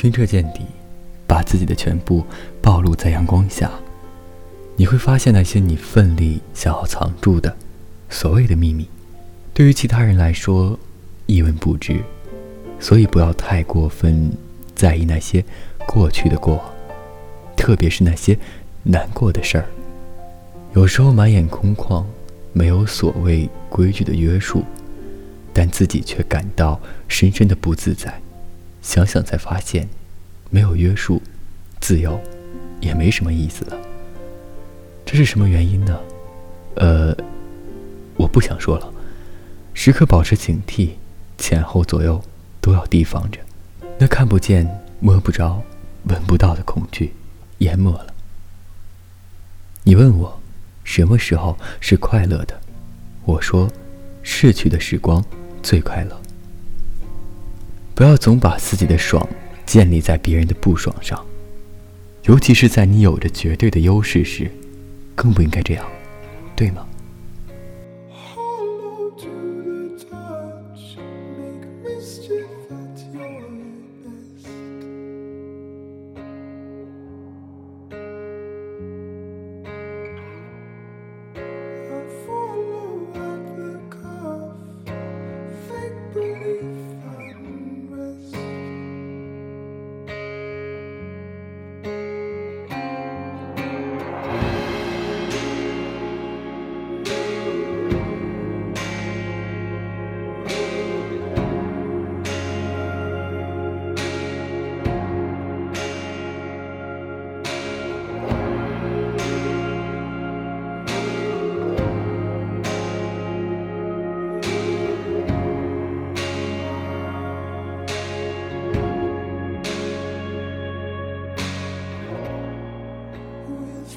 清澈见底，把自己的全部暴露在阳光下，你会发现那些你奋力想要藏住的所谓的秘密，对于其他人来说一文不值。所以不要太过分在意那些过去的过，特别是那些难过的事儿。有时候满眼空旷，没有所谓规矩的约束，但自己却感到深深的不自在。想想才发现，没有约束，自由也没什么意思了。这是什么原因呢？呃，我不想说了。时刻保持警惕，前后左右都要提防着，那看不见、摸不着、闻不到的恐惧淹没了。你问我，什么时候是快乐的？我说，逝去的时光最快乐。不要总把自己的爽建立在别人的不爽上，尤其是在你有着绝对的优势时，更不应该这样，对吗？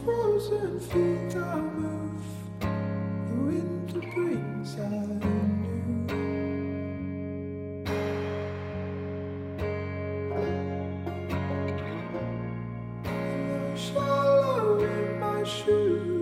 ？frozen feet I move. The winter brings out new. And I in my shoes.